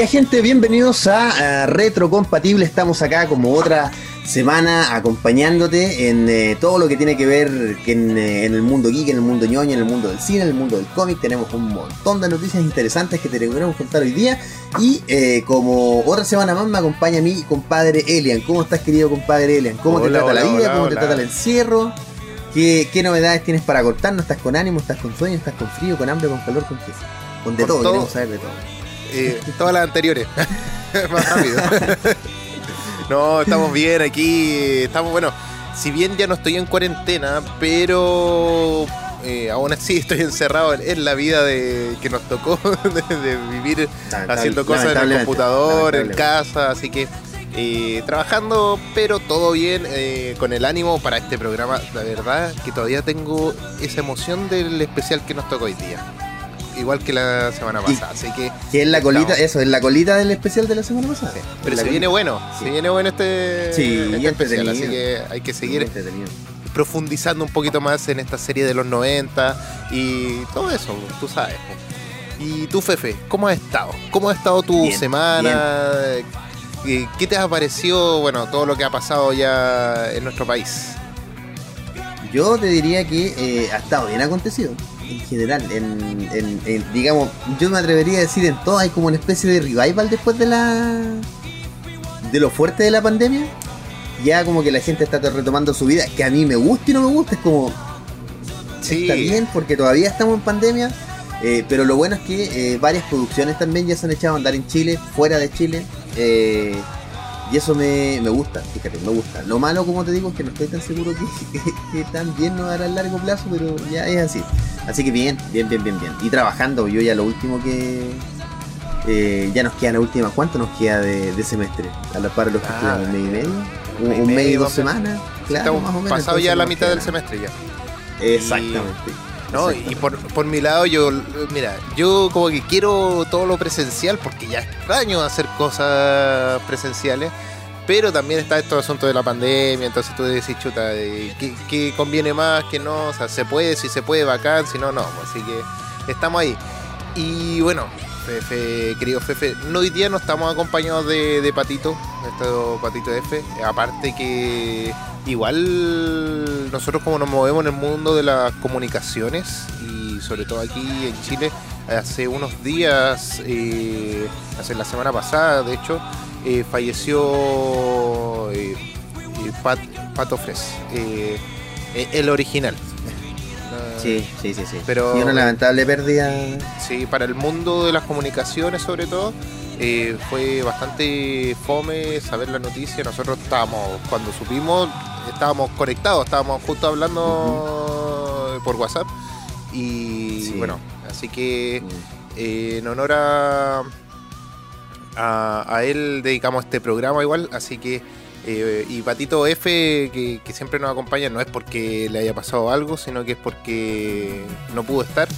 Ya gente, bienvenidos a, Retro Compatible. Estamos acá como otra semana acompañándote en eh, todo lo que tiene que ver en, eh, en, el mundo geek, en el mundo ñoño, en el mundo del cine, en el mundo del cómic. Tenemos un montón de noticias interesantes que te queremos contar hoy día. Y eh, como otra semana más me acompaña mi compadre Elian. ¿Cómo estás querido compadre Elian? ¿Cómo te trata la vida? ¿Cómo te trata el encierro? ¿Qué, ¿Qué, novedades tienes para cortarnos? ¿Estás con ánimo? ¿Estás con sueño? ¿Estás con frío? ¿Con hambre? ¿Con calor? ¿Con qué? Con de todo, queremos saber de todo eh, todas las anteriores. Más rápido. no, estamos bien aquí. Estamos, bueno, si bien ya no estoy en cuarentena, pero eh, aún así estoy encerrado en, la vida de que nos tocó de, vivir haciendo cosas en el computador, en casa, así que eh, trabajando, pero todo bien, eh, con el ánimo para este programa. La verdad que todavía tengo esa emoción del especial que nos tocó hoy día igual que la semana pasada. Así que. Que es la colita, eso, es la colita del especial de la semana pasada. Pero se viene bueno, se viene bueno este, este especial, así que hay que seguir profundizando un poquito más en esta serie de los 90 y todo eso, tú sabes. Y tú, Fefe, ¿cómo has estado? ¿Cómo ha estado tu semana? ¿Qué te ha parecido, bueno, todo lo que ha pasado ya en nuestro país? Yo te diría que eh, ha estado bien acontecido en general, en, digamos, yo me atrevería a decir en todo hay como una especie de revival después de la de lo fuerte de la pandemia. Ya como que la gente está retomando su vida, que a mí me gusta y no me gusta, es como sí. está bien porque todavía estamos en pandemia, eh, pero lo bueno es que eh, varias producciones también ya se han echado a andar en Chile, fuera de Chile. Eh, y eso me, gusta, fíjate, me gusta. Lo malo, como te digo, es que no estoy tan seguro que, que, también no dará a largo plazo, pero ya es así. Así que bien, bien, bien, bien, bien. Y trabajando, yo ya lo último que. Eh, ya nos queda la última, ¿cuánto nos queda de, semestre? A la par de los que ah, un mes y medio. Un, mes y dos semanas. Claro, más o menos. Pasado ya la mitad del semestre ya. Exactamente. No, y por, por, mi lado, yo, mira, yo como que quiero todo lo presencial porque ya extraño hacer cosas presenciales pero también está estos asuntos de la pandemia, entonces tú decís, chuta, ¿qué, conviene más, que no? O sea, se puede, si se puede, bacán, si no, no. Así que estamos ahí. Y bueno, Fefe, querido Fefe, no hoy día no estamos acompañados de, Patito, de Patito F. Aparte que igual nosotros como nos movemos en el mundo de las comunicaciones y sobre todo aquí en Chile, hace unos días, eh, hace la semana pasada de hecho, eh, falleció eh, eh, Pat, Pato Fres, el original. Sí, sí, sí, sí. Pero, y una lamentable pérdida. Sí, para el mundo de las comunicaciones sobre todo, fue bastante fome saber la noticia. Nosotros estábamos, cuando supimos, estábamos conectados, estábamos justo hablando por WhatsApp. Y bueno, así que en honor a a, él dedicamos este programa igual, así que eh, y Patito F, que, siempre nos acompaña, no es porque le haya pasado algo, sino que es porque no pudo estar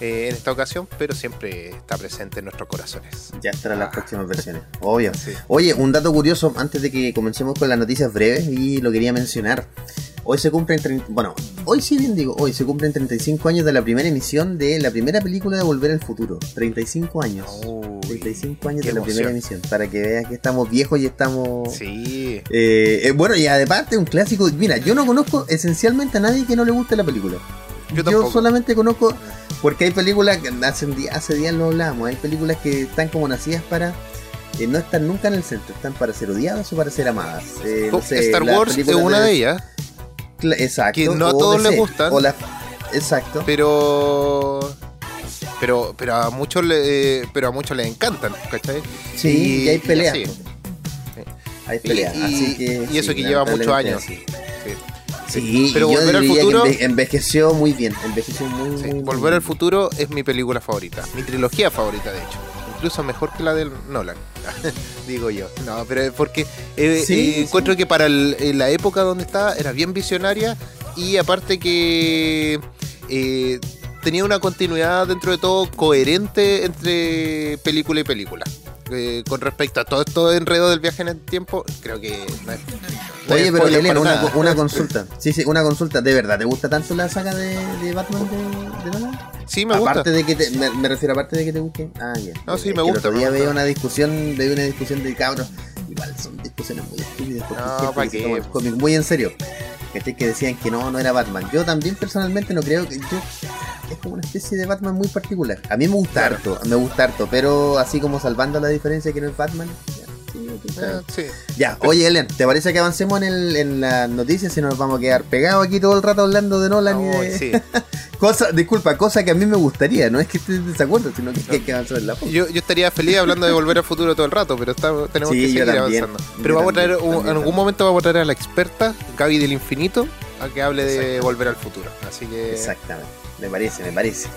eh, en esta ocasión, pero siempre está presente en nuestros corazones. Ya estará en las próximas versiones, obvio. Oye, un dato curioso antes de que comencemos con las noticias breves, y lo quería mencionar. Hoy se cumplen, bueno, hoy sí bien digo, hoy se cumplen 35 años de la primera emisión de la primera película de Volver al Futuro. 35 años. 35 años de la primera emisión. Para que veas que estamos viejos y estamos... Sí. Eh, eh, bueno, y además un clásico. Mira, yo no conozco esencialmente a nadie que no le guste la película. Yo, solamente conozco, porque hay películas que hace, hace días lo hablamos, hay películas que están como nacidas para eh, no estar nunca en el centro, están para ser odiadas o para ser amadas. Star Wars es una de ellas. Exacto. Que no a todos les gustan. exacto. Pero. Pero, pero a muchos le, pero a muchos les encantan, ¿cachai? Sí, y, hay peleas. Hay peleas. Y, así que, y eso que lleva muchos años. Sí. pero Volver al futuro. envejeció muy bien. Envejeció muy, Volver al futuro es mi película favorita. Mi trilogía favorita, de hecho incluso mejor que la del Nolan, digo yo. No, pero porque eh, eh, encuentro que para la época donde estaba era bien visionaria y aparte que eh, tenía una continuidad dentro de todo coherente entre película y película. eh, con respecto a todo esto de enredo del viaje en el tiempo, creo que no es. no Oye, pero Elena, para una, una consulta. Sí, sí, una consulta. ¿De verdad te gusta tanto la saga de, de Batman de, de Nolan? Sí, me gusta. aparte de que te, me, me refiero aparte de que te guste. Ah, ya. No, sí, Es me gusta, gusta. una discusión, veía una discusión de cabros. Igual son discusiones muy estúpidas No, hay gente ¿pa' que se qué? muy en serio. Que decían que no, no era Batman. Yo también personalmente no creo que yo es como una especie de Batman muy particular. A mí me gusta Claro. harto, me gusta harto, pero así como salvando la diferencia que no es Batman. ya, sí. Eh, sí. Ya, oye Ellen, ¿te parece que avancemos en, el, en las noticias y nos vamos a quedar pegados aquí todo el rato hablando de Nolan y No, de... sí. Cosa, disculpa, cosa que a mí me gustaría, no es que estés en desacuerdo, sino que hay que avanzar en la foto. Yo, yo estaría feliz hablando de volver al futuro todo el rato, pero está- tenemos Sí, que seguir también. avanzando. Pero vamos a traer, también, un- también, en algún momento vamos a traer a la experta, Gaby del Infinito, a que hable de volver al futuro. Así que, Exactamente, me parece, me parece.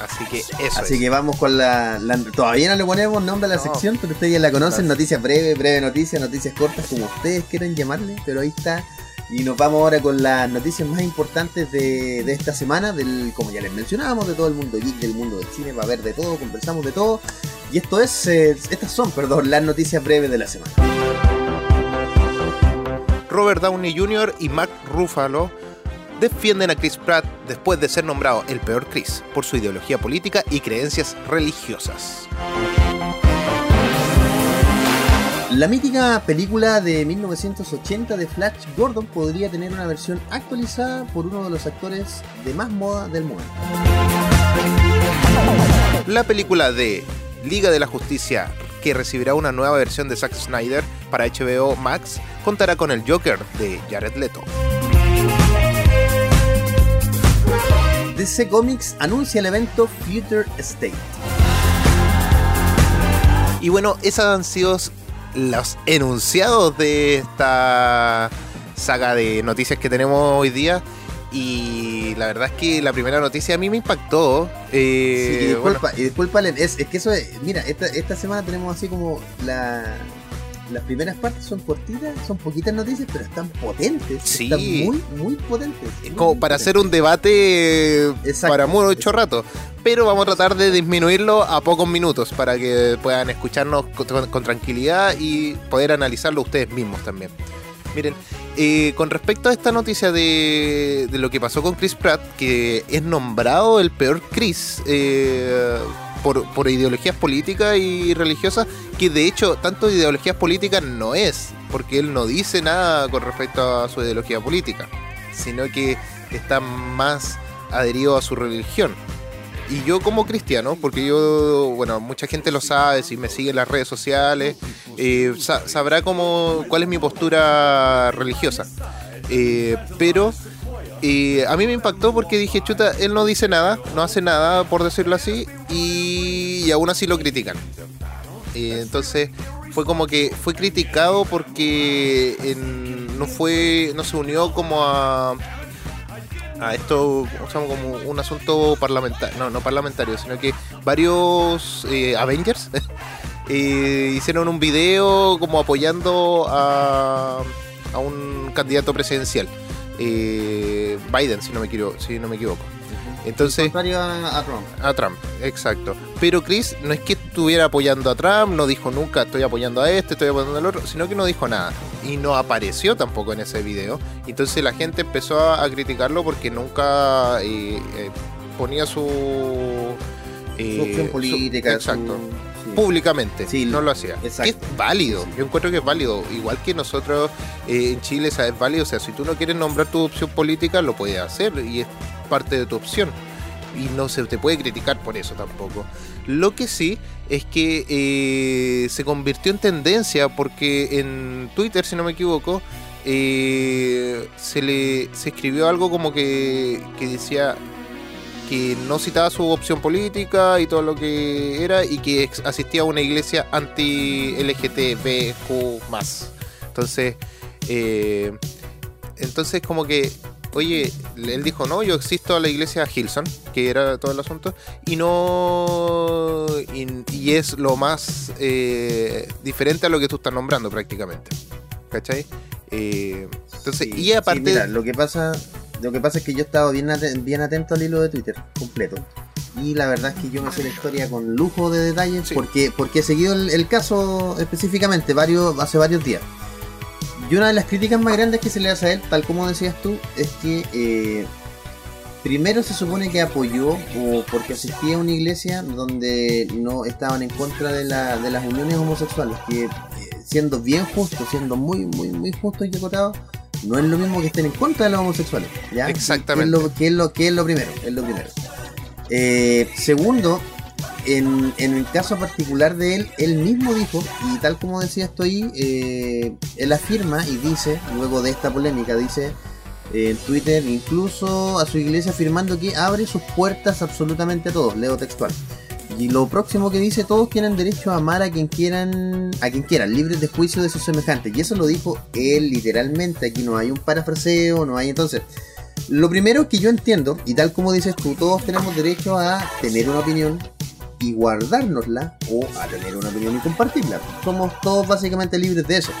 así que eso Así es. que vamos con la, la- Todavía no le ponemos nombre a la No. sección, pero ustedes ya la conocen, No. noticias breves, breve noticias, noticias cortas, como ustedes quieran llamarle, pero ahí está. Y nos vamos ahora con las noticias más importantes de, de esta semana, del, como ya les mencionábamos, de todo el mundo geek, del mundo del cine, va a haber de todo, conversamos de todo. Y esto es, eh, estas son, perdón, las noticias breves de la semana. Robert Downey Jr. y Mark Ruffalo defienden a Chris Pratt después de ser nombrado el peor Chris por su ideología política y creencias religiosas. La mítica película de 1980 de Flash Gordon podría tener una versión actualizada por uno de los actores de más moda del momento. La película de Liga de la Justicia, que recibirá una nueva versión de Zack Snyder para HBO Max, contará con el Joker de Jared Leto. DC Comics anuncia el evento Future State. Y bueno, esos han sido los enunciados de esta saga de noticias que tenemos hoy día. Y la verdad es que la primera noticia a mí me impactó. eh, Sí, y bueno, disculpa, y disculpa, es que eso es, mira, esta, esta semana tenemos así como la, las primeras partes son cortitas, son poquitas noticias, pero están potentes. Sí. Están muy, muy potentes. es como muy para potentes. hacer un debate Exacto, para mucho rato. Pero vamos a tratar de disminuirlo a pocos minutos para que puedan escucharnos con, con tranquilidad y poder analizarlo ustedes mismos también. Miren, eh, con respecto a esta noticia de, de lo que pasó con Chris Pratt, que es nombrado el peor Chris eh, por, por ideologías políticas y religiosas, que de hecho tanto ideologías políticas no es, porque él no dice nada con respecto a su ideología política, sino que está más adherido a su religión. Y yo como cristiano, porque yo, bueno, mucha gente lo sabe, si me sigue en las redes sociales, eh, sa- sabrá cómo, cuál es mi postura religiosa. Eh, pero eh, a mí me impactó porque dije, chuta, él no dice nada, no hace nada, por decirlo así, y, aún así lo critican. Eh, entonces fue como que fue criticado porque no fue, no se unió como a a esto ¿cómo se llama? como un asunto parlamentario, no, no parlamentario, sino que varios eh, Avengers eh, hicieron un video como apoyando a, a un candidato presidencial, eh, Biden, si no me equivoco. Si no me equivoco. Entonces, Contrario a, a Trump. a Trump, exacto. Pero Chris no es que estuviera apoyando a Trump, no dijo nunca estoy apoyando a este, estoy apoyando al otro, sino que no dijo nada. Y no apareció tampoco en ese video. Entonces la gente empezó a, a criticarlo porque nunca eh, eh, ponía su... eh, Su opción política. su- exacto. Públicamente, Sí, no lo hacía. exacto. Que es válido, yo encuentro que es válido. Igual que nosotros eh, en Chile, sea, es válido. O sea, si tú no quieres nombrar tu opción política, lo puedes hacer y es parte de tu opción. Y no se te puede criticar por eso tampoco. Lo que sí es que eh, se convirtió en tendencia porque en Twitter, si no me equivoco, eh, se le se escribió algo como que, que decía que no citaba su opción política y todo lo que era y que asistía a una iglesia anti-LGTBQ más. Entonces, eh, entonces como que, oye, él dijo, no, yo existo a la iglesia Hilson, que era todo el asunto, y no, y, y es lo más eh, diferente a lo que tú estás nombrando prácticamente. ¿Cachai? Eh, entonces, Sí, y aparte... sí, mira, lo que pasa, lo que pasa es que yo he estado bien, aten- bien atento al hilo de Twitter completo. y la verdad es que yo me sé la historia con lujo de detalles Sí. porque, porque he seguido el, el caso específicamente varios, hace varios días. Y una de las críticas más grandes que se le hace a él, tal como decías tú, es que eh, primero se supone que apoyó o porque asistía a una iglesia donde no estaban en contra de, la, de las uniones homosexuales, que eh, siendo bien justo, siendo muy, muy, muy justo y acotado, no es lo mismo que estén en contra de los homosexuales. ¿ya? Exactamente. Que es lo, que es lo, que es lo primero, es lo primero. Eh, segundo, en, el caso particular de él, él mismo dijo, y tal como decía estoy, eh, él afirma y dice, luego de esta polémica, dice en Twitter, incluso a su iglesia afirmando que abre sus puertas absolutamente a todos, leo textual. Y lo próximo que dice, todos tienen derecho a amar a quien quieran, a quien quieran, libres de juicio de sus semejantes. Y eso lo dijo él literalmente, aquí no hay un parafraseo, no hay entonces... Lo primero que yo entiendo, y tal como dices tú, todos tenemos derecho a tener una opinión y guardárnosla o a tener una opinión y compartirla. Somos todos básicamente libres de eso.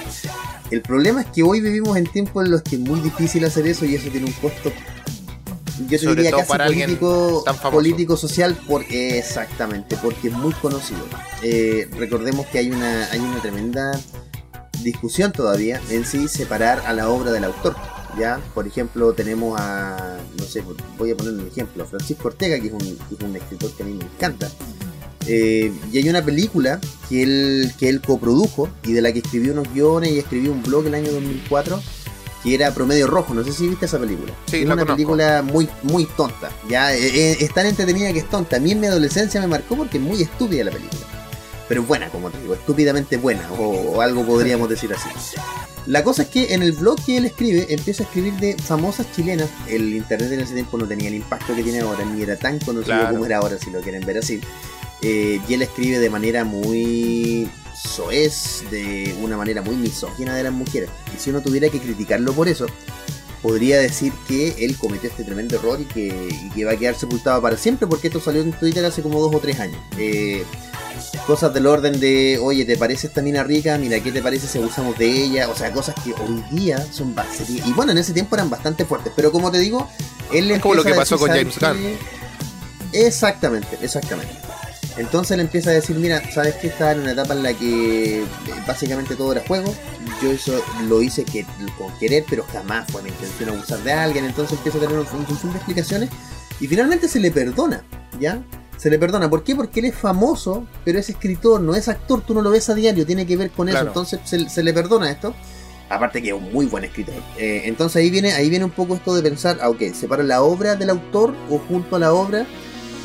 El problema es que hoy vivimos en tiempos en los que es muy difícil hacer eso y eso tiene un costo, yo Sobre diría todo casi para político, político social, porque exactamente, porque es muy conocido. Eh, recordemos que hay una, hay una tremenda discusión todavía en sí separar a la obra del autor. ¿ya? Por ejemplo, tenemos a, no sé, voy a poner un ejemplo, a Francisco Ortega, que es un, que es un escritor que a mí me encanta. Eh, y hay una película que él, que él coprodujo y de la que escribió unos guiones y escribió un blog el año 2004 que era Promedio Rojo. No sé si viste esa película. Sí, es una conozco. película muy, muy tonta. Ya Eh, eh, es tan entretenida que es tonta. A mí en mi adolescencia me marcó porque es muy estúpida la película. Pero es buena, como te digo, estúpidamente buena, o, o algo podríamos decir así. La cosa es que en el blog que él escribe, empieza a escribir de famosas chilenas. El internet en ese tiempo no tenía el impacto que tiene ahora, ni era tan conocido Claro. como era ahora, si lo quieren ver así. Eh, y él escribe de manera muy soez, de una manera muy misógina de las mujeres. Y si uno tuviera que criticarlo por eso, podría decir que él cometió este tremendo error y que, y que va a quedar sepultado para siempre, porque esto salió en Twitter hace como dos o tres años. Eh, cosas del orden de, oye, ¿te parece esta mina rica? Mira, ¿qué te parece si abusamos de ella? O sea, cosas que hoy día son bastante... Y bueno, en ese tiempo eran bastante fuertes, pero como te digo, él Es como lo que pasó con ¿sabes James qué? Exactamente, exactamente. Entonces él empieza a decir, mira, ¿sabes qué? Estaba en una etapa en la que eh, básicamente todo era juego. Yo eso lo hice que, con querer, pero jamás fue mi intención abusar de alguien. Entonces empieza a tener un, sinfín de explicaciones. Y finalmente se le perdona, ¿ya? Se le perdona. ¿Por qué? Porque él es famoso, pero es escritor, no es actor. Tú no lo ves a diario, tiene que ver con eso. Entonces se, se le perdona esto. Aparte que es un muy buen escritor. Eh, entonces ahí viene, ahí viene un poco esto de pensar, ah, ok, separo la obra del autor o junto a la obra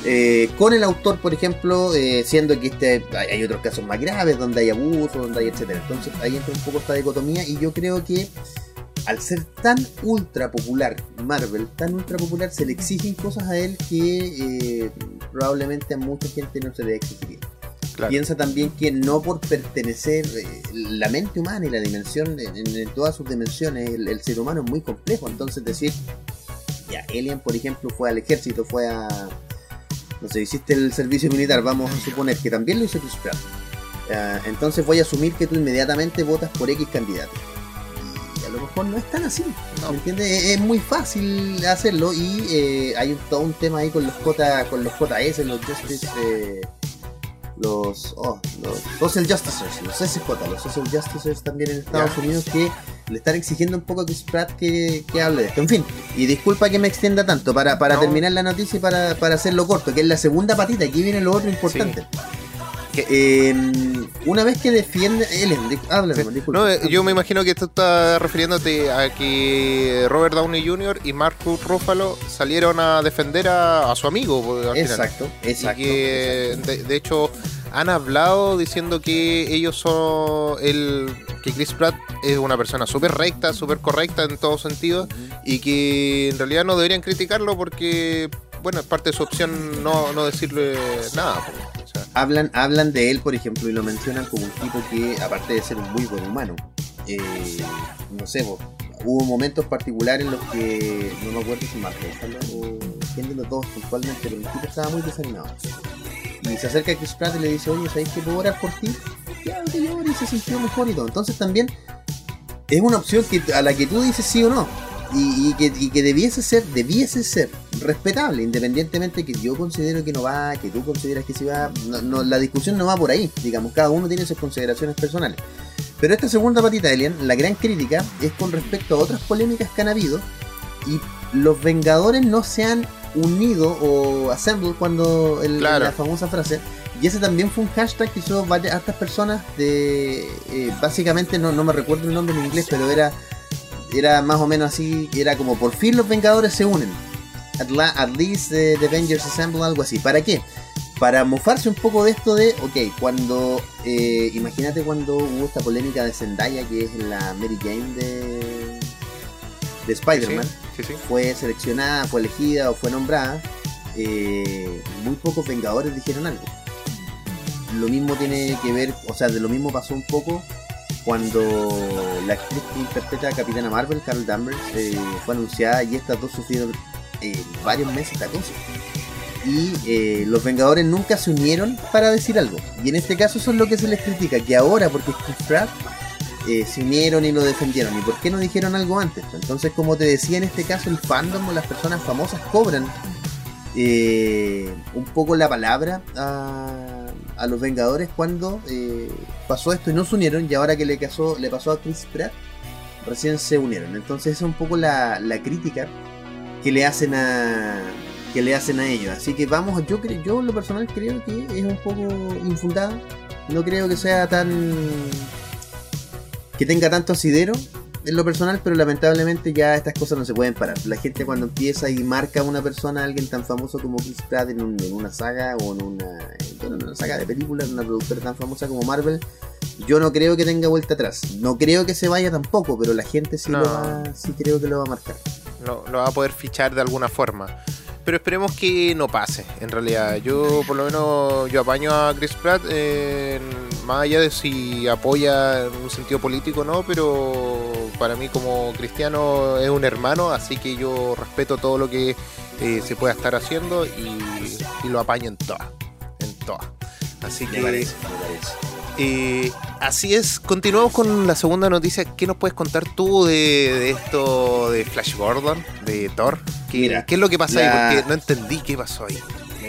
eh, con el autor, por ejemplo, eh, siendo que este, hay, otros casos más graves donde hay abuso, donde hay etcétera. Entonces ahí entra un poco esta dicotomía y yo creo que al ser tan ultra popular Marvel, tan ultra popular, se le exigen cosas a él que eh, probablemente a mucha gente no se le exigiría. Claro. Piensa también que no por pertenecer, eh, la mente humana y la dimensión, en, en todas sus dimensiones, el, el ser humano es muy complejo. Entonces decir, ya, Alien, por ejemplo, fue al ejército, fue a, no sé, hiciste el servicio militar, vamos a suponer que también lo hizo Chris Pratt. Ah, entonces voy a asumir que tú inmediatamente votas por X candidato. Y a lo mejor no es tan así. No. ¿Me entiendes? Es, es muy fácil hacerlo y eh, hay un, todo un tema ahí con los J, con los JS, los Justice, eh, los, oh, los Social Justicers, los SJ, los Social Justicers también en Estados. Unidos que le están exigiendo un poco a Chris Pratt que, que hable de esto. En fin, y disculpa que me extienda tanto para, para No. terminar la noticia y para, para hacerlo corto, que es la segunda patita, aquí viene lo otro importante. Que- Eh, una vez que defiende. Ellen, di- háblame, Sí. No, eh, yo me imagino que tú estás refiriéndote a que Robert Downey Jr. y Marcus Ruffalo salieron a defender a, a su amigo. pues, al final. Exacto, exacto. y que exacto. de, de hecho han hablado diciendo que ellos son el que Chris Pratt es una persona súper recta, súper correcta en todo sentido y que en realidad no deberían criticarlo porque bueno es parte de su opción no, no decirle nada. pues, o hablan, hablan de él, por ejemplo, y lo mencionan como un tipo que, aparte de ser un muy buen humano, eh, no sé, po, hubo momentos particulares en los que, no me acuerdo si Ruffalo o quién de los dos puntualmente, pero el tipo estaba muy desanimado. Y se acerca a Chris Pratt y le dice, oye, ¿sabes que puedo orar por ti? Claro que llora y se sintió mejor y todo. Entonces también es una opción que, a la que tú dices sí o no. y, que, que debiese ser, debiese ser respetable, independientemente que yo considero que no va, que tú consideras que sí va, no, la discusión no va por ahí, digamos, cada uno tiene sus consideraciones personales. Pero esta segunda patita de Alien, la gran crítica es con respecto a otras polémicas que han habido y los Vengadores no se han unido o assembled cuando la famosa frase. Y ese también fue un hashtag que hizo varias personas de eh, básicamente no, no me recuerdo el nombre en inglés, pero era era más o menos así, era como por fin los Vengadores se unen. At, least the, Avengers assemble, algo así. ¿Para qué? Para mofarse un poco de esto de, ok, cuando, eh, imagínate cuando hubo esta polémica de Zendaya, que es la Mary Jane de, de Spider-Man, fue seleccionada, fue elegida o fue nombrada, eh, muy pocos Vengadores dijeron algo. Lo mismo tiene que ver, o sea, de lo mismo pasó un poco cuando la actriz que interpreta a Capitana Marvel, Carol Danvers, eh, fue anunciada y estas dos sufrieron eh, varios meses de acoso. Y eh, los Vengadores nunca se unieron para decir algo. Y en este caso eso es lo que se les critica, que ahora, porque Chris Pratt se unieron y lo defendieron. ¿Y por qué no dijeron algo antes? Entonces, como te decía, en este caso el fandom o las personas famosas cobran un poco la palabra a a los Vengadores cuando eh, pasó esto y no se unieron y ahora que le, pasó, le pasó a Chris Pratt, recién se unieron. Entonces esa es un poco la, crítica que le hacen a que le hacen a ellos. Así que vamos, yo creo, yo en lo personal creo que es un poco infundada. No creo que sea tan que tenga tanto asidero en lo personal, pero lamentablemente ya estas cosas no se pueden parar. La gente cuando empieza y marca a una persona, a alguien tan famoso como Chris Pratt en, una saga o en una, en una saga de películas, en una productora tan famosa como Marvel, yo no creo que tenga vuelta atrás. No creo que se vaya tampoco, pero la gente sí, lo va, sí creo que lo va a marcar. No, lo va a poder fichar de alguna forma pero esperemos que no pase. En realidad, yo por lo menos yo apaño a Chris Pratt, más allá de si apoya en un sentido político o no, pero para mí como cristiano es un hermano, así que yo respeto todo lo que eh, se pueda estar haciendo y, lo apaño en todas, en todas. Así que parece, eh, así es, continuamos con la segunda noticia. ¿Qué nos puedes contar tú de, esto de Flash Gordon, de Thor? ¿Qué, ¿qué es lo que pasa ahí? Porque no entendí qué pasó ahí.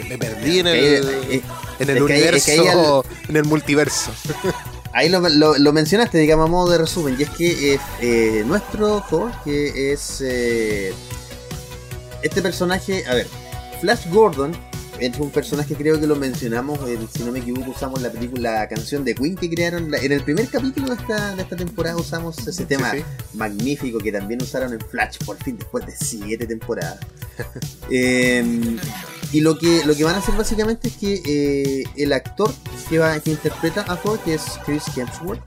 Me, perdí en el, en el universo, en el multiverso. Ahí lo, mencionaste, digamos, a modo de resumen, y es que eh, nuestro Thor, que es eh, este personaje, a ver, Flash Gordon es un personaje creo que lo mencionamos, si no me equivoco usamos la película, la canción de Queen que crearon, en el primer capítulo de esta, de esta temporada usamos ese tema magnífico que también usaron en Flash por fin después de siete temporadas. Em, y lo que, lo que van a hacer básicamente es que eh, el actor que, va, que interpreta a Thor, que es Chris Hemsworth,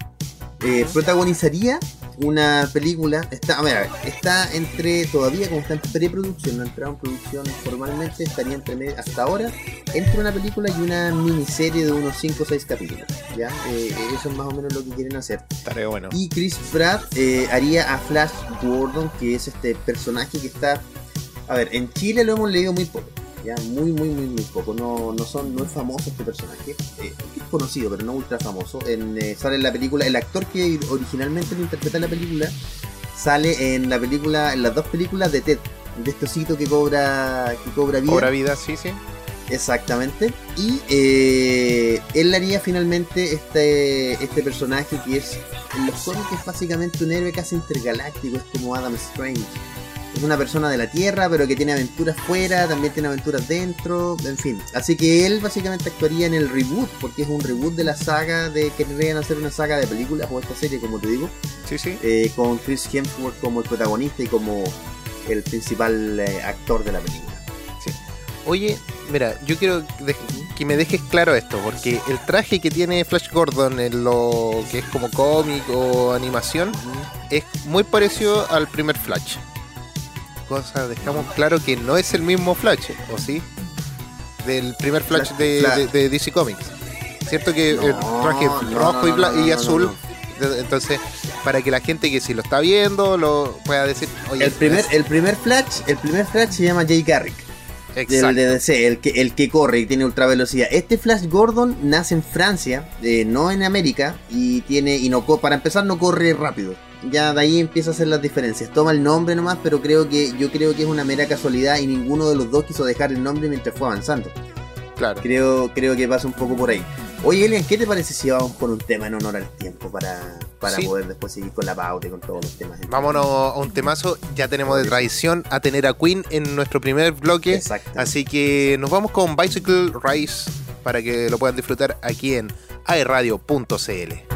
eh, protagonizaría una película, está, a ver, está entre, todavía como está en preproducción, no ha entrado en producción formalmente, estaría entre, hasta ahora, entre una película y una miniserie de unos 5 o 6 capítulos, ¿ya? Eh, eso es más o menos lo que quieren hacer. Bueno. Y Chris Pratt eh, haría a Flash Gordon, que es este personaje que está, a ver, en Chile lo hemos leído muy poco muy, muy, muy, muy poco. No, no, son, no es famoso este personaje. Eh, es conocido, pero no ultra famoso. En, eh, sale en la película, el actor que originalmente lo interpreta en la película, sale en la película, en las dos películas de Ted, de este osito que cobra, que cobra vida. Cobra vida, sí, sí. Exactamente. Y eh, él haría finalmente este, este personaje que es en los cómics es básicamente un héroe casi intergaláctico, es como Adam Strange es una persona de la Tierra, pero que tiene aventuras fuera, también tiene aventuras dentro, en fin. Así que él básicamente actuaría en el reboot, porque es un reboot de la saga de que querían hacer una saga de películas o esta serie, como te digo. Sí, sí. Eh, con Chris Hemsworth como el protagonista y como el principal eh, actor de la película. Sí. Oye, mira, yo quiero que me dejes claro esto, porque el traje que tiene Flash Gordon en lo que es como cómic o animación es muy parecido al primer Flash cosa, dejamos claro que no es el mismo Flash, ¿o sí? Del primer Flash, de, DC Comics. Cierto que el traje rojo y, azul. Entonces, para que la gente que si lo está viendo lo pueda decir, el primer, el primer Flash, el primer Flash se llama Jay Garrick. Del de DC, el que, el que corre y tiene ultra velocidad. Este Flash Gordon nace en Francia, eh, no en América, y tiene, y no para empezar no corre rápido. Ya de ahí empieza a hacer las diferencias. Toma el nombre nomás, pero creo que yo creo que es una mera casualidad y ninguno de los dos quiso dejar el nombre mientras fue avanzando. Claro. Creo, creo que pasa un poco por ahí. Oye, Elian, ¿qué te parece si vamos con un tema en honor al tiempo para, para Sí. poder después seguir con la pauta y con todos los temas? Vámonos a un temazo. Ya tenemos de tradición a tener a Queen en nuestro primer bloque. Exacto. Así que nos vamos con Bicycle Race para que lo puedan disfrutar aquí en aerradio.cl.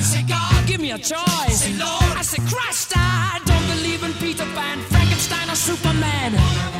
A choice. I say Christ. I don't believe in Peter Pan, Frankenstein, or Superman.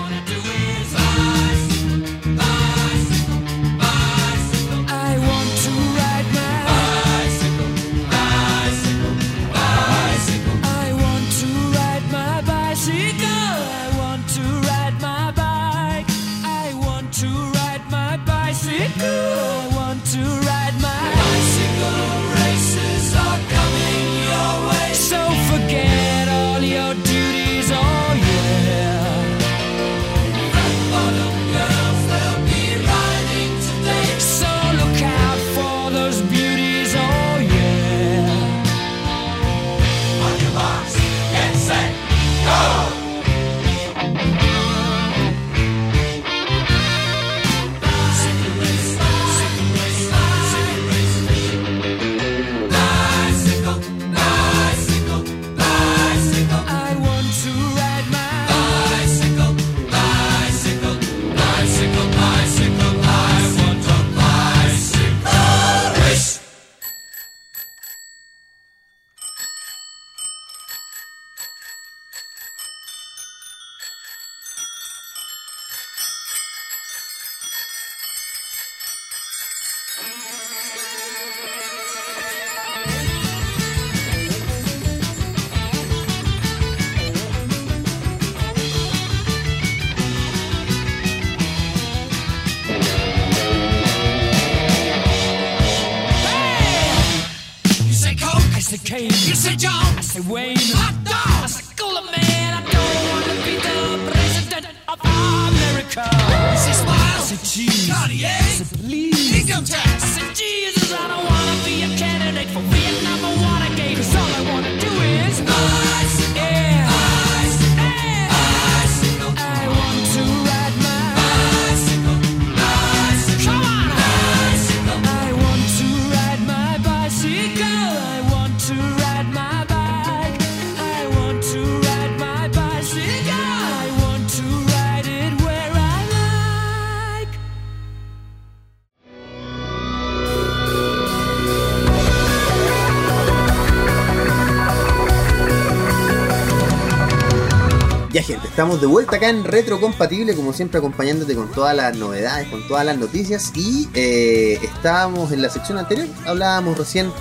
Estamos de vuelta acá en Retro Compatible, como siempre acompañándote con todas las novedades, con todas las noticias y eh, estábamos en la sección anterior, hablábamos recién,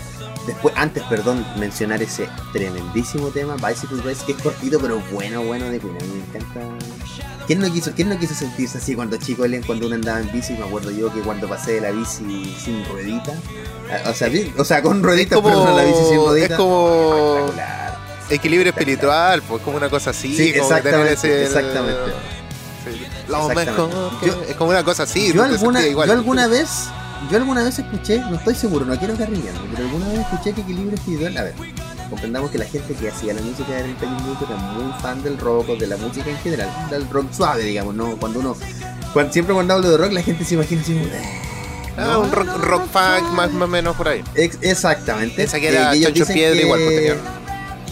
después, antes, perdón, mencionar ese tremendísimo tema, Bicycle Race, que es cortito pero bueno, bueno de Queen, a mí me encanta. ¿Quién no quiso, quién no quiso sentirse así cuando chico, Ellen, cuando uno andaba en bici? Me acuerdo yo que cuando pasé de la bici sin ruedita, o sea, o sea con rueditas, como- perdón, la bici sin ruedita. es como- Espectacular. Equilibrio espiritual, pues como una cosa así. Sí, como que tener exactamente, exactamente. sí, lo Exactamente. mejor que- Yo- es como una cosa así. yo alguna, igual. yo alguna vez, yo alguna vez escuché, no estoy seguro, no quiero carrillarme, pero alguna vez escuché que equilibrio espiritual, a ver, comprendamos que la gente que hacía la música de 30 minutos era muy fan del rock o de la música en general, del rock suave, digamos, no, cuando uno, cuando- siempre cuando hablo de rock la gente se imagina así "Eh". Ah, No, un rock, no, rock más, o menos por ahí. Ex- exactamente. Piensa que Eh, era Piedra que- igual, pues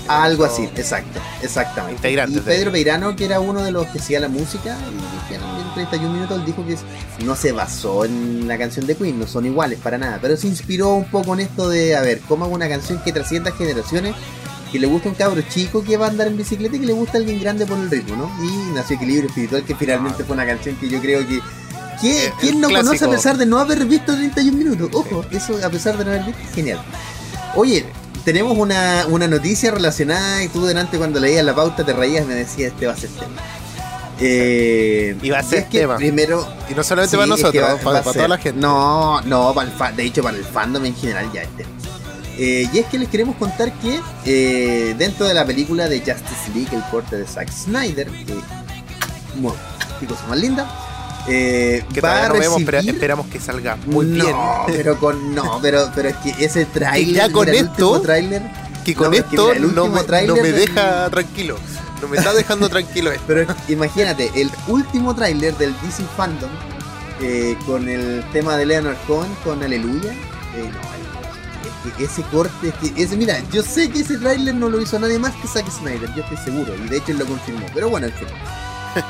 Algo así, exacto, exactamente. Y Pedro Peirano, que era uno de los que hacía la música, y en 31 minutos dijo que no se basó en la canción de Queen, no son iguales para nada, pero se inspiró un poco en esto de, a ver, cómo hago una canción que trascienda generaciones, que le gusta un cabro chico que va a andar en bicicleta y que le gusta a alguien grande por el ritmo, ¿no? Y nació Equilibrio Espiritual, que finalmente fue una canción que yo creo que ¿Qué- El- ¿Quién el no conoce a pesar de no haber visto 31 minutos? Ojo, eso a pesar de no haber visto, genial. Oye, tenemos una, una noticia relacionada y tú delante cuando leías la pauta te reías y me decías este va a ser tema. Eh, Y va a ser es que tema. Primero, Y no solamente Sí, para es que nosotros, va- para, va para toda la gente. No, no, para el fa- de hecho para el fandom en general ya este. Eh, y es que les queremos contar que eh, dentro de la película de Justice League, el corte de Zack Snyder, que bueno, qué cosa más linda, eh, Que va a no vemos, pero esperamos que salga muy no, bien. pero con no, pero pero es que ese tráiler, ya con mira, esto, tráiler, Que con No, esto mira, el no, último me, tráiler no me deja tranquilo. No me está dejando tranquilo esto. Pero imagínate, el último tráiler del DC Fandom eh, con el tema de Leonard Cohen con Aleluya. eh, no, es que ese corte, es que ese, mira, yo sé que ese tráiler no lo hizo nadie más que Zack Snyder, yo estoy seguro, y de hecho él lo confirmó. Pero bueno, en fin.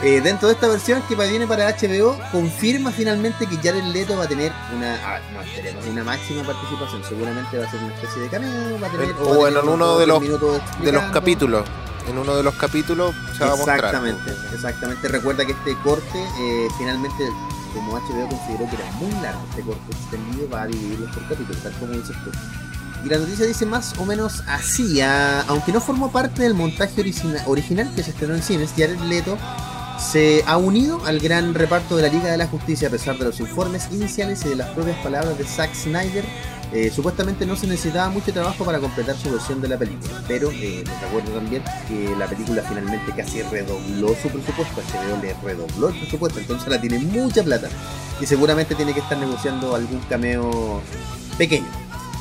Eh, dentro de esta versión que viene para HBO, confirma finalmente que Jared Leto va a tener una, ah, no esperemos, una máxima participación. Seguramente va a ser una especie de cameo, va a tener, o en uno de los- De los capítulos. En uno de los capítulos se va a mostrar. Exactamente, exactamente. Recuerda que este corte, eh, finalmente, como HBO consideró que era muy largo este corte extendido, va a dividirlo por capítulos, tal como dices tú. Y la noticia dice más o menos así, ah, aunque no formó parte del montaje origina- original que se estrenó en cines, Jared Leto se ha unido al gran reparto de la Liga de la Justicia a pesar de los informes iniciales y de las propias palabras de Zack Snyder. eh, supuestamente no se necesitaba mucho trabajo para completar su versión de la película, pero eh, recuerdo también que la película finalmente casi redobló su presupuesto, HBO le redobló el presupuesto, entonces la tiene mucha plata y seguramente tiene que estar negociando algún cameo pequeño.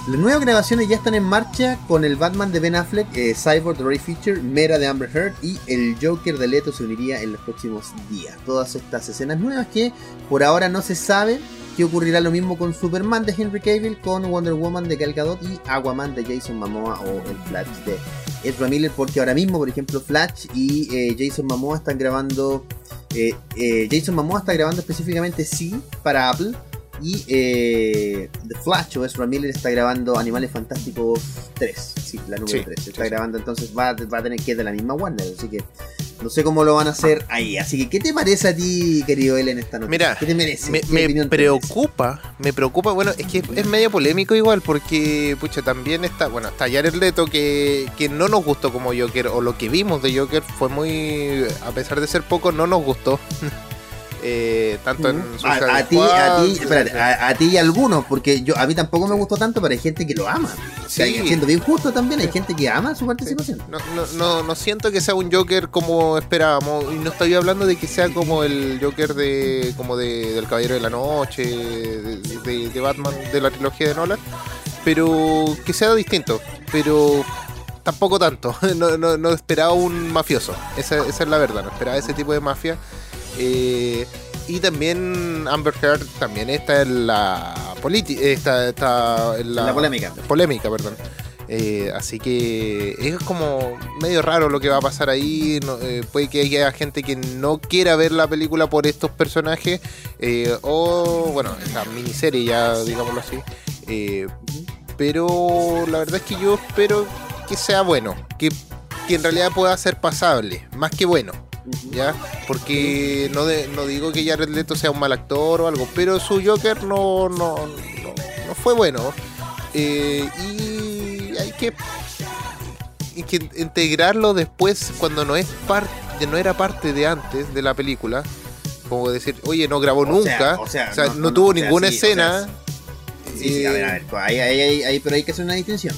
Las nuevas grabaciones ya están en marcha con el Batman de Ben Affleck, eh, Cyborg de Ray Fisher, Mera de Amber Heard y el Joker de Leto se uniría en los próximos días. Todas estas escenas nuevas que por ahora no se sabe que ocurrirá lo mismo con Superman de Henry Cavill, con Wonder Woman de Gal Gadot y Aquaman de Jason Momoa o el Flash de Ezra Miller, porque ahora mismo, por ejemplo, Flash y eh, Jason Momoa están grabando. eh, Jason Momoa está grabando específicamente sí para Apple y eh, The Flash o Ezra Miller está grabando Animales Fantásticos 3. Sí, la número Sí, 3. sí, Está sí. grabando, entonces va, va a tener que ir de la misma Warner. Así que no sé cómo lo van a hacer ahí. Así que, ¿qué te parece a ti, querido Ellen, esta noticia? Mira, ¿qué te merece? Me, preocupa, me preocupa, bueno, es que es medio polémico igual, porque, pucha, también está, bueno, está Jared Leto que, que no nos gustó como Joker, o lo que vimos de Joker fue muy, a pesar de ser poco, no nos gustó. Eh, tanto en a, ti, a ti, espérate, a, a ti y a algunos, porque yo a mí tampoco me gustó tanto, pero hay gente que lo ama. O sea, Sí. siendo bien justo también, hay gente que ama su participación. No, no, no, no siento que sea un Joker como esperábamos. Y no estoy hablando de que sea como el Joker de como de, del Caballero de la Noche, de, de- de Batman de la trilogía de Nolan. Pero que sea distinto. Pero tampoco tanto. No, no, no esperaba un mafioso. Esa, esa es la verdad. No esperaba ese tipo de mafia. Eh, y también Amber Heard también está en la política. Está, está en la, La polémica. polémica, perdón. Eh, así que es como medio raro lo que va a pasar ahí. no- eh, puede que haya gente que no quiera ver la película por estos personajes. eh, o, bueno, esta miniserie ya, digámoslo así. Pero la verdad es que yo espero que sea bueno. Que, que en realidad pueda ser pasable. Más que bueno. ¿Ya? Porque no, de- no digo que Jared Leto sea un mal actor o algo, pero su Joker no, no, no, no fue bueno. Eh, y hay que, hay que integrarlo después cuando no es parte, no era parte de antes de la película. Como decir, oye, no grabó O sea, nunca, o sea, o sea, no- tuvo sea, ninguna sí, escena. Sí, sí, a ver, a ver, ahí, ahí, ahí- ahí- pero hay que hacer una distinción.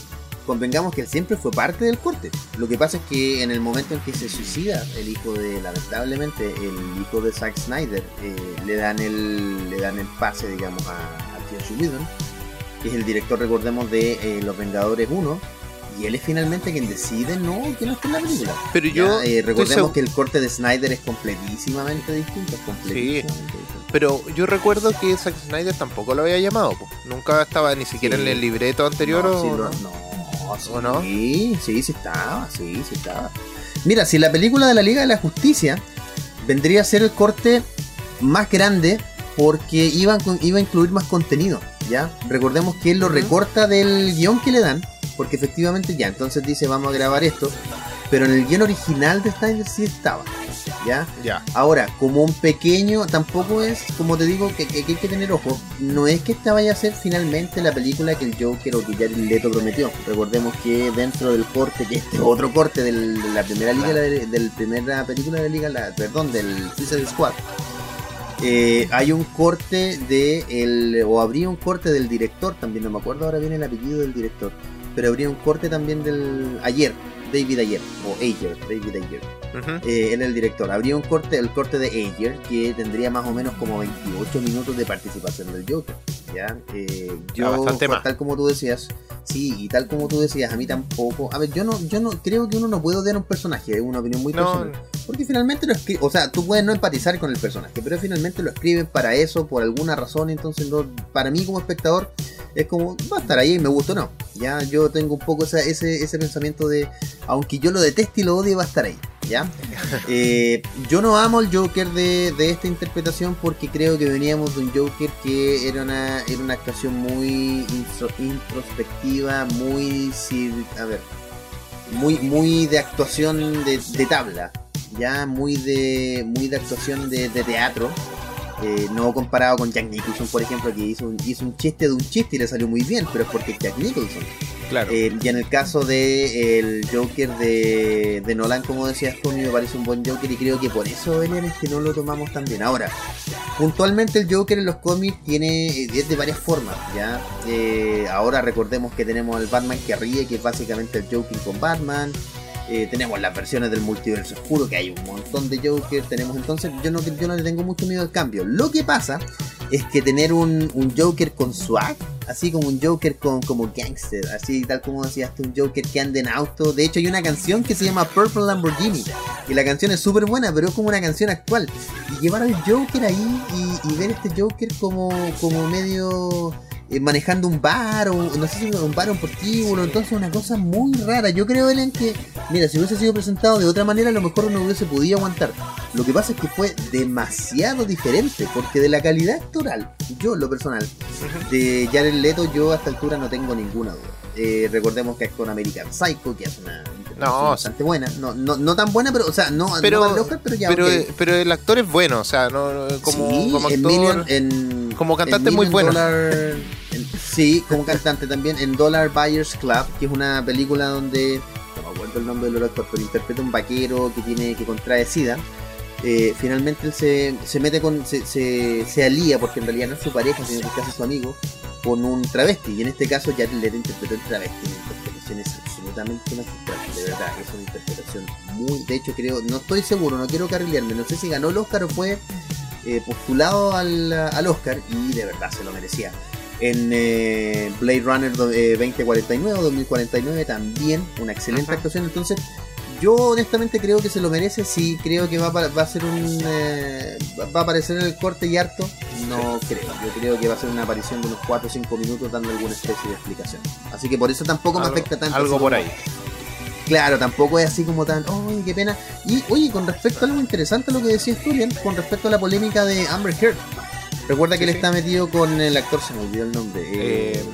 Convengamos que él siempre fue parte del corte. Lo que pasa es que en el momento en que se suicida el hijo de, lamentablemente, el hijo de Zack Snyder, eh, le dan el le dan el pase, digamos, a, a Josh Whedon, que es el director, recordemos, de eh, Los Vengadores 1, y él es finalmente quien decide no que no esté en la película. Pero Ya, yo eh, recordemos que el corte de Snyder es completísimamente distinto. es completísimamente distinto. Pero yo recuerdo que Zack Snyder tampoco lo había llamado. po. Nunca estaba ni siquiera Sí. en el libreto anterior. No, o, sí, ¿no? no, sí, sí, sí estaba, sí, sí estaba. Mira, si la película de la Liga de la Justicia vendría a ser el corte más grande porque iba, a- iba a incluir más contenido, ¿ya? Recordemos que él lo recorta del guion que le dan, porque efectivamente ya, entonces dice vamos a grabar esto, pero en el guion original de Snyder sí estaba. ¿Ya? Ya. Ahora, como un pequeño, tampoco es, como te digo, que, que- que hay que tener ojo. No es que esta vaya a ser finalmente la película que el Joker o que Jared Leto prometió. Recordemos que dentro del corte, que este es otro corte del- de la primera liga, Claro. del primera película de la liga, la- perdón, del Suicide Squad. eh, hay un corte de el, o habría un corte del director también, no me acuerdo ahora bien el apellido del director, pero habría un corte también del ayer, David Ayer, o Ayer, David Ayer. Eh, él es el director. Habría un corte, el corte de Ayer, que tendría más o menos como 28 minutos de participación del Joker. ¿ya? Eh, yo, Ah, por- más. tal como tú decías, sí, y tal como tú decías, a mí tampoco. A ver, yo no, yo no creo que uno no puede odiar a un personaje, es una opinión muy No, personal. Porque finalmente lo escribe, o sea, tú puedes no empatizar con el personaje, pero finalmente lo escriben para eso, por alguna razón, entonces no, para mí como espectador es como, va a estar ahí, me gusta o no. Ya yo tengo un poco esa- ese, ese pensamiento de, aunque yo lo deteste y lo odie, va a estar ahí. Eh, yo no amo el Joker de, de esta interpretación porque creo que veníamos de un Joker que era una, era una actuación muy intro- introspectiva, muy, a ver, muy, muy de actuación de, de tabla, ya muy de, muy de actuación de, de teatro. Eh, no comparado con Jack Nicholson, por ejemplo, que hizo un, hizo un chiste de un chiste y le salió muy bien, pero es porque es Jack Nicholson. claro. Eh, y en el caso de el Joker de, de Nolan, como decías tú, me parece un buen Joker y creo que por eso Elian es que no lo tomamos tan bien. Ahora, puntualmente el Joker en los cómics tiene eh, es de varias formas, ¿ya? Eh, ahora recordemos que tenemos al Batman que ríe, que es básicamente el Joker con Batman. Eh, tenemos las versiones del multiverso oscuro, que hay un montón de Joker. Tenemos entonces, yo no, le tengo mucho miedo al cambio. Lo que pasa es que tener un, un Joker con swag, así como un Joker con como gangster, así tal como decías tú, un Joker que anda en auto. De hecho, hay una canción que se llama Purple Lamborghini, y la canción es súper buena, pero es como una canción actual. Y llevar al Joker ahí y, y ver este Joker como, como medio eh, manejando un bar, o no sé si un bar o un portíbulo, entonces una cosa muy rara. Yo creo, Ellen, que, mira, si hubiese sido presentado de otra manera, a lo mejor no hubiese podido aguantar. Lo que pasa es que fue demasiado diferente, porque de la calidad actoral, yo, lo personal, de Jared Leto, yo a esta altura no tengo ninguna duda. Eh, recordemos que es con American Psycho, que es una No, bastante buena. No, no, no tan buena, pero, o sea, no, Pero- no Oscar, pero ya. pero, el actor es bueno, o sea, no, como, Sí, como en actor. Million- en- como cantante en muy bueno. Dollar- en- sí, como cantante también. En Dollar Buyers Club, que es una película donde. No me acuerdo el nombre del actor, pero interpreta un vaquero que tiene que contrae SIDA. Eh, finalmente él se, se mete con. Se, se, se alía, porque en realidad no es su pareja, sino que es su amigo, con un travesti. Y en este caso, Jared Leto interpretó el travesti. La interpretación es absolutamente magistral, de verdad. Es una interpretación muy. De hecho, creo. No estoy seguro, no quiero carrilearme. No sé si ganó el Oscar o fue eh, postulado al, al Oscar y de verdad se lo merecía. En eh, Blade Runner do- eh, 2049 o 2049 también una excelente Ajá. actuación. Entonces, yo honestamente creo que se lo merece. Sí, creo que va, a va a ser un. eh, va- a aparecer en el corte y harto. No creo. Yo creo que va a ser una aparición de unos 4 o 5 minutos dando alguna especie de explicación. Así que por eso tampoco me afecta tanto. algo por como- ahí. Claro, tampoco es así como tan, ¡ay, qué pena! Y, oye, con respecto a algo interesante lo que decías tú, bien, con respecto a la polémica de Amber Heard. Recuerda que Sí, él sí. está metido con el actor, se me olvidó el nombre. eh, Eh,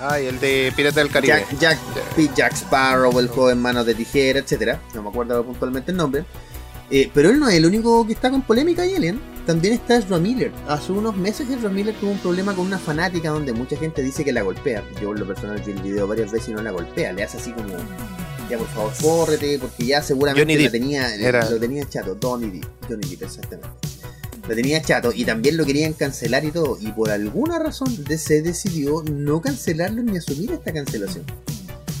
ay, el de Pirata del Caribe. Jack, Jack, Jack Sparrow, el joven manos de tijera, etcétera. No me acuerdo puntualmente el nombre. Eh, pero él no es el único que está con polémica ahí, Alien. También está Ezra Miller. Hace unos meses Ezra Miller tuvo un problema con una fanática donde mucha gente dice que la golpea. Yo en lo personal vi el video varias veces y no la golpea. Le hace así como, ya por favor, córrete, porque ya seguramente la tenía, Era- lo tenía chato. Johnny Depp, Johnny Depp, exactamente. Lo tenía chato y también lo querían cancelar y todo. Y por alguna razón se decidió no cancelarlo ni asumir esta cancelación.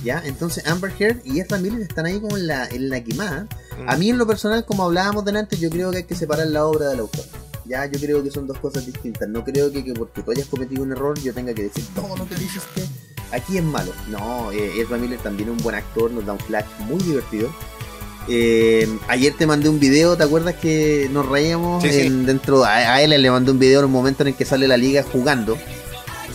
¿Ya? Entonces Amber Heard y Ezra Miller están ahí como en la, en la quemada. Mm. A mí en lo personal, como hablábamos delante, yo creo que hay que separar la obra del autor. Ya, yo creo que son dos cosas distintas. No creo que, que porque tú hayas cometido un error yo tenga que decir todo lo que dices que aquí es malo. No, eh, Ezra Miller también es un buen actor, nos da un flash muy divertido. Eh, ayer te mandé un video, ¿te acuerdas que nos reíamos Sí, sí. en- dentro? A, a él le mandé un video en un momento en el que sale la liga jugando.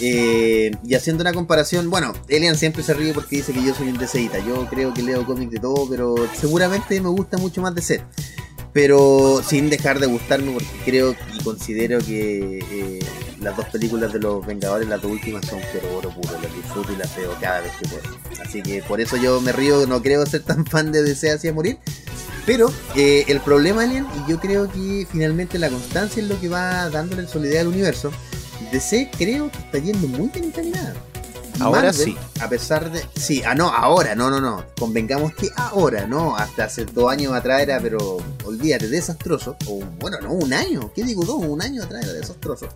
Eh, y haciendo una comparación, bueno, Elian siempre se ríe porque dice que yo soy un DCita. Yo creo que leo cómics de todo, pero seguramente me gusta mucho más DC. Pero sin dejar de gustarme porque creo y considero que eh, las dos películas de los Vengadores, las dos últimas, son pero oro puro. Las disfruto y las veo cada vez que puedo. Así que por eso yo me río, no creo ser tan fan de DC hacia morir. Pero eh, el problema, Alien, y yo creo que finalmente la constancia es lo que va dándole solidez al universo. DC creo que está yendo muy bien encaminada. Ahora sí. A pesar de. Sí, ah, no, ahora, no, no, no. Convengamos que ahora, ¿no? Hasta hace dos años atrás era, pero olvídate, desastroso. O, bueno, no, un año. ¿Qué digo dos? Un año atrás era desastroso.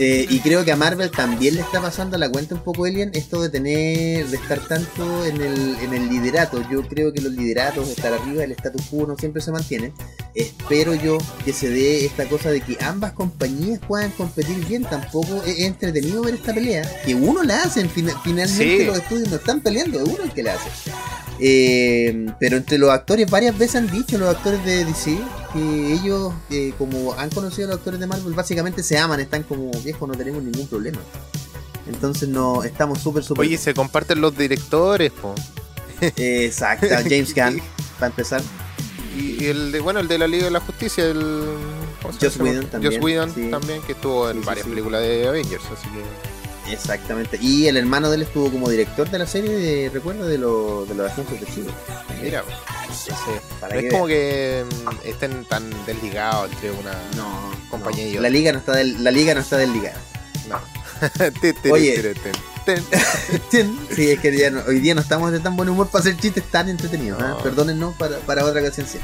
Eh, y creo que a Marvel también le está pasando a la cuenta un poco Alien esto de tener, de estar tanto en el, en el liderato. Yo creo que los lideratos, estar arriba del status quo no siempre se mantienen. Espero yo que se dé esta cosa de que ambas compañías puedan competir bien. Tampoco es entretenido ver esta pelea. Que uno la hace, fin- finalmente Sí. los estudios no están peleando, es uno el que la hace. Eh, pero entre los actores varias veces han dicho los actores de DC que ellos eh, como han conocido a los actores de Marvel básicamente se aman, están como viejos, no tenemos ningún problema. Entonces no estamos súper súper Oye, se comparten los directores, po. exacto, James Gunn para empezar. Y, y el de, bueno, el de la Liga de la Justicia, el. ¿cómo se Joss? Whedon también, Joss Whedon sí. también, que estuvo en sí, varias sí. películas de Avengers, así que. Exactamente. Y el hermano de él estuvo como director de la serie de recuerdo de, lo- de los agentes de Chile. Mira, Entonces, para no es como que mm, estén tan desligados entre una. no, compañía no. y otra. La liga no está del- la liga no está desligada. No. Oye. sí, es que ya no- hoy día no estamos de tan buen humor para hacer chistes tan entretenidos. No. Perdónennos para, para otra ocasión. sí.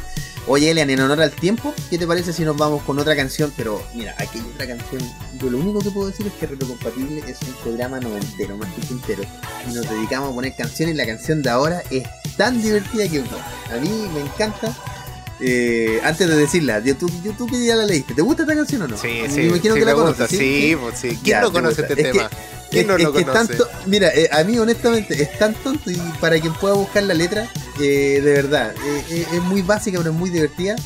Oye, Elian, en honor al tiempo, ¿qué te parece si nos vamos con otra canción? Pero mira, aquí hay otra canción. Yo lo único que puedo decir es que Retrocompatible es un programa noventero, más que entero. Y nos dedicamos a poner canciones y la canción de ahora es tan divertida que bueno, a mí me encanta. Eh, antes de decirla, tú, tú que ya la leíste, ¿te gusta esta canción o no? Sí, Me sí, imagino sí que la me conoces, gusta, sí, pues sí. ¿Quién Ya, no conoce este Es que- tema? ¿Quién es, no es lo que conoce? tanto, mira, eh, a mí honestamente es tan tonto y para quien pueda buscar la letra, eh, de verdad, eh, es muy básica pero es muy divertida.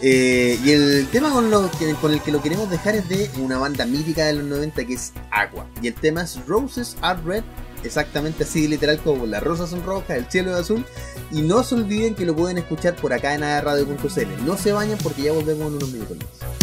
Y el tema con, lo que, con el que lo queremos dejar es de una banda mítica de los 90 que es Aqua. Y el tema es Roses Are Red, exactamente así literal como las rosas son rojas, el cielo es azul. Y no se olviden que lo pueden escuchar por acá en radio.cl. No se bañen porque ya volvemos en unos minutos más.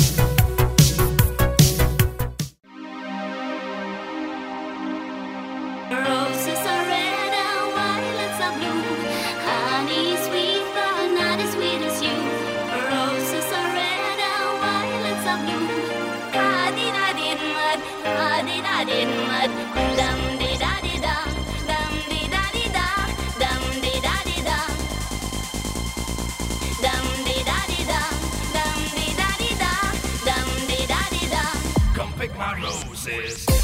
Roses.